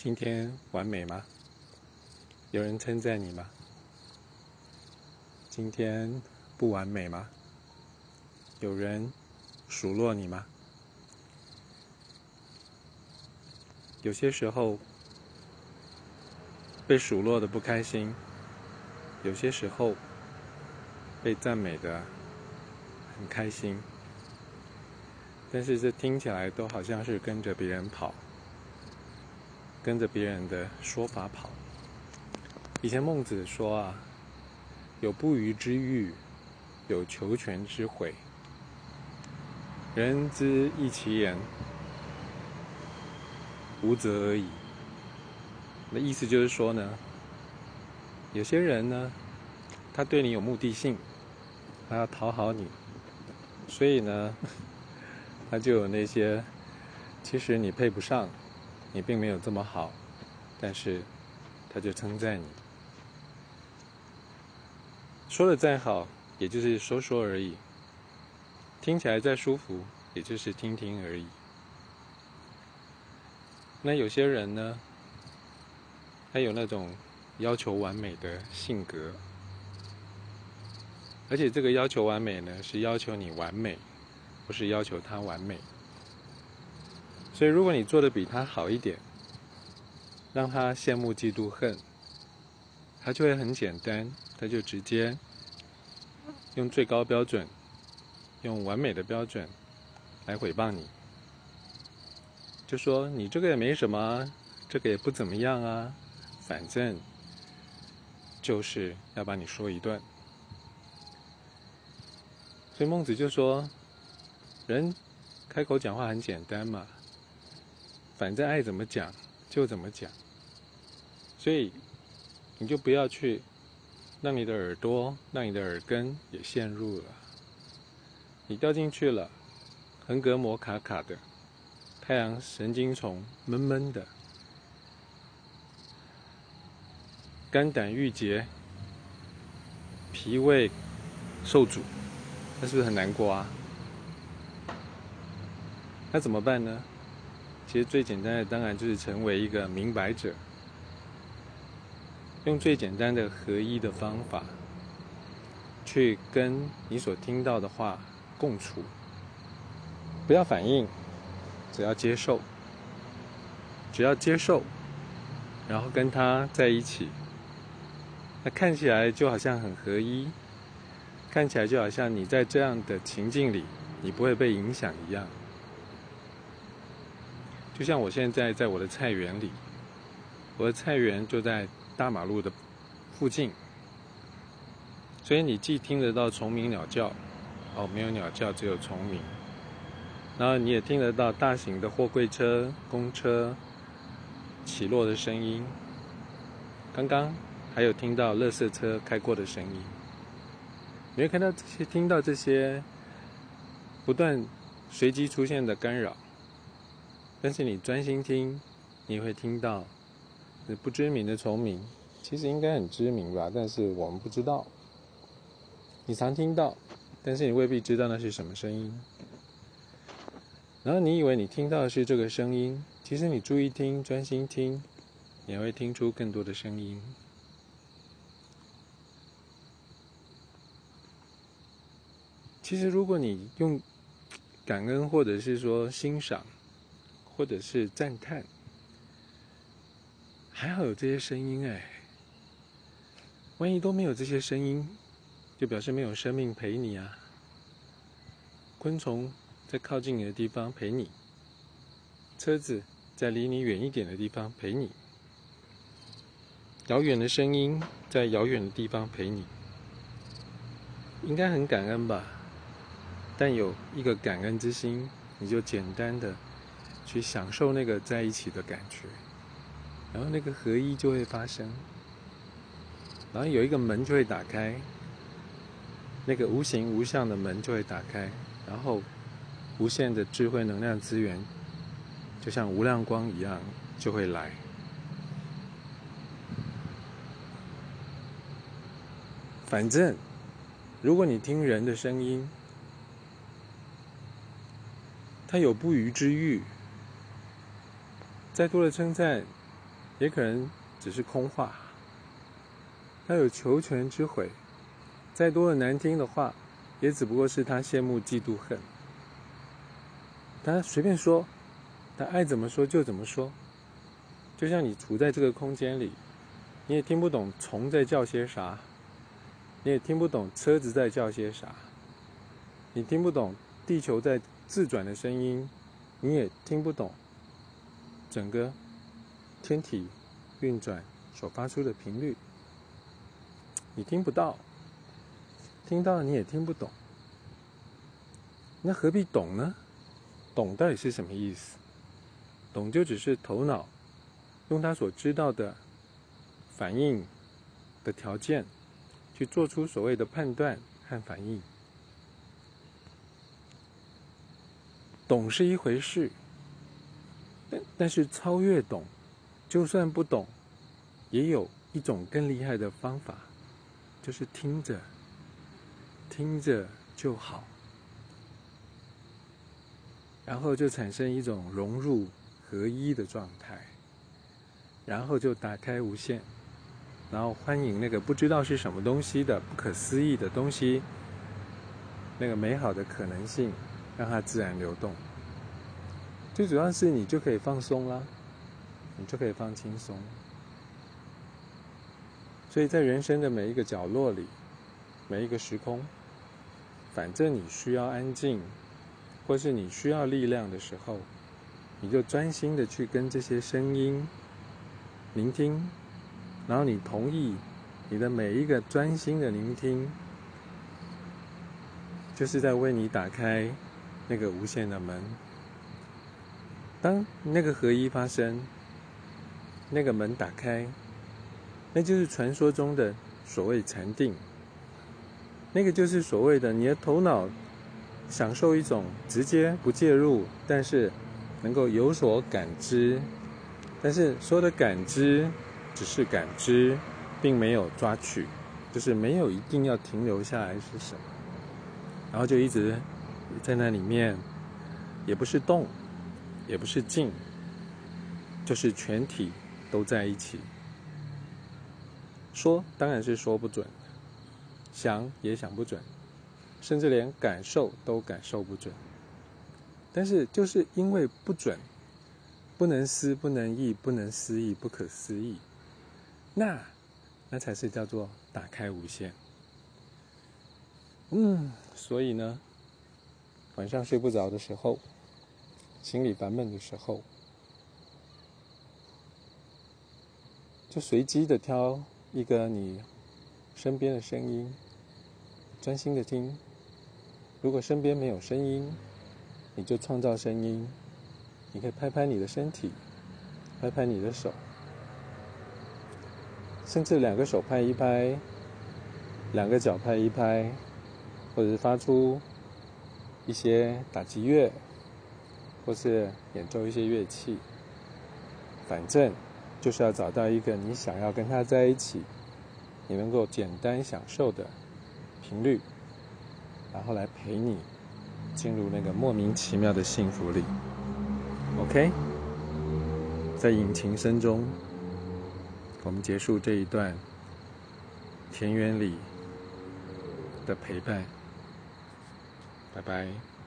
今天完美吗？有人称赞你吗？今天不完美吗？有人数落你吗？有些时候被数落的不开心，有些时候被赞美的很开心，但是这听起来都好像是跟着别人跑。跟着别人的说法跑。以前孟子说啊，有不虞之欲，有求全之悔。人之异其言，无则而已。那意思就是说呢，有些人呢，他对你有目的性，他要讨好你，所以呢，他就有那些，其实你配不上。你并没有这么好，但是他就称赞你，说的再好，也就是说说而已；听起来再舒服，也就是听听而已。那有些人呢，他有那种要求完美的性格，而且这个要求完美呢，是要求你完美，不是要求他完美。所以，如果你做的比他好一点，让他羡慕、嫉妒、恨，他就会很简单，他就直接用最高标准、用完美的标准来诽谤你，就说你这个也没什么，这个也不怎么样啊，反正就是要把你说一顿。所以孟子就说，人开口讲话很简单嘛。反正爱怎么讲就怎么讲，所以你就不要去让你的耳朵、让你的耳根也陷入了。你掉进去了，横膈膜卡卡的，太阳神经丛闷闷的，肝胆郁结，脾胃受阻，那是不是很难过啊？那怎么办呢？其实最简单的，当然就是成为一个明白者，用最简单的合一的方法，去跟你所听到的话共处，不要反应，只要接受，只要接受，然后跟他在一起，那看起来就好像很合一，看起来就好像你在这样的情境里，你不会被影响一样。就像我现在在我的菜园里，我的菜园就在大马路的附近，所以你既听得到虫鸣鸟叫，哦，没有鸟叫，只有虫鸣，然后你也听得到大型的货柜车、公车起落的声音，刚刚还有听到垃圾车开过的声音，你会看到这些，听到这些不断随机出现的干扰。但是你专心听，你会听到不知名的虫鸣，其实应该很知名吧，但是我们不知道。你常听到，但是你未必知道那是什么声音。然后你以为你听到的是这个声音，其实你注意听、专心听，你会听出更多的声音。其实如果你用感恩，或者是说欣赏。或者是赞叹，还好有这些声音哎。万一都没有这些声音，就表示没有生命陪你啊。昆虫在靠近你的地方陪你，车子在离你远一点的地方陪你，遥远的声音在遥远的地方陪你，应该很感恩吧？但有一个感恩之心，你就简单的。去享受那个在一起的感觉，然后那个合一就会发生，然后有一个门就会打开，那个无形无相的门就会打开，然后无限的智慧能量资源，就像无量光一样就会来。反正，如果你听人的声音，他有不虞之欲。再多的称赞，也可能只是空话。他有求全之悔，再多的难听的话，也只不过是他羡慕、嫉妒、恨。他随便说，他爱怎么说就怎么说。就像你处在这个空间里，你也听不懂虫在叫些啥，你也听不懂车子在叫些啥，你听不懂地球在自转的声音，你也听不懂整个天体运转所发出的频率，你听不到，听到了你也听不懂，那何必懂呢？懂到底是什么意思？懂就只是头脑。用他所知道的反应的条件，去做出所谓的判断和反应。懂是一回事，但但是超越懂，就算不懂，也有一种更厉害的方法，就是听着，听着就好，然后就产生一种融入合一的状态。然后就打开无限，然后欢迎那个不知道是什么东西的不可思议的东西，那个美好的可能性，让它自然流动。最主要是你就可以放松啦，你就可以放轻松。所以在人生的每一个角落里，每一个时空，反正你需要安静，或是你需要力量的时候，你就专心的去跟这些声音。聆听，然后你同意你的每一个专心的聆听，就是在为你打开那个无限的门。当那个合一发生，那个门打开，那就是传说中的所谓禅定。那个就是所谓的你的头脑享受一种直接不介入，但是能够有所感知。但是所有的感知只是感知，并没有抓取，就是没有一定要停留下来是什么，然后就一直在那里面，也不是动，也不是静，就是全体都在一起。说当然是说不准，想也想不准，甚至连感受都感受不准。但是就是因为不准。不能思，不能意，不能思议，不可思议。那，那才是叫做打开无限。嗯，所以呢，晚上睡不着的时候，心里烦闷的时候，就随机的挑一个你身边的声音，专心的听。如果身边没有声音，你就创造声音。你可以拍拍你的身体，拍拍你的手，甚至两个手拍一拍，两个脚拍一拍，或者是发出一些打击乐，或是演奏一些乐器。反正就是要找到一个你想要跟他在一起，你能够简单享受的频率，然后来陪你进入那个莫名其妙的幸福里。OK，在引擎声中，我们结束这一段田园里的陪伴。拜拜。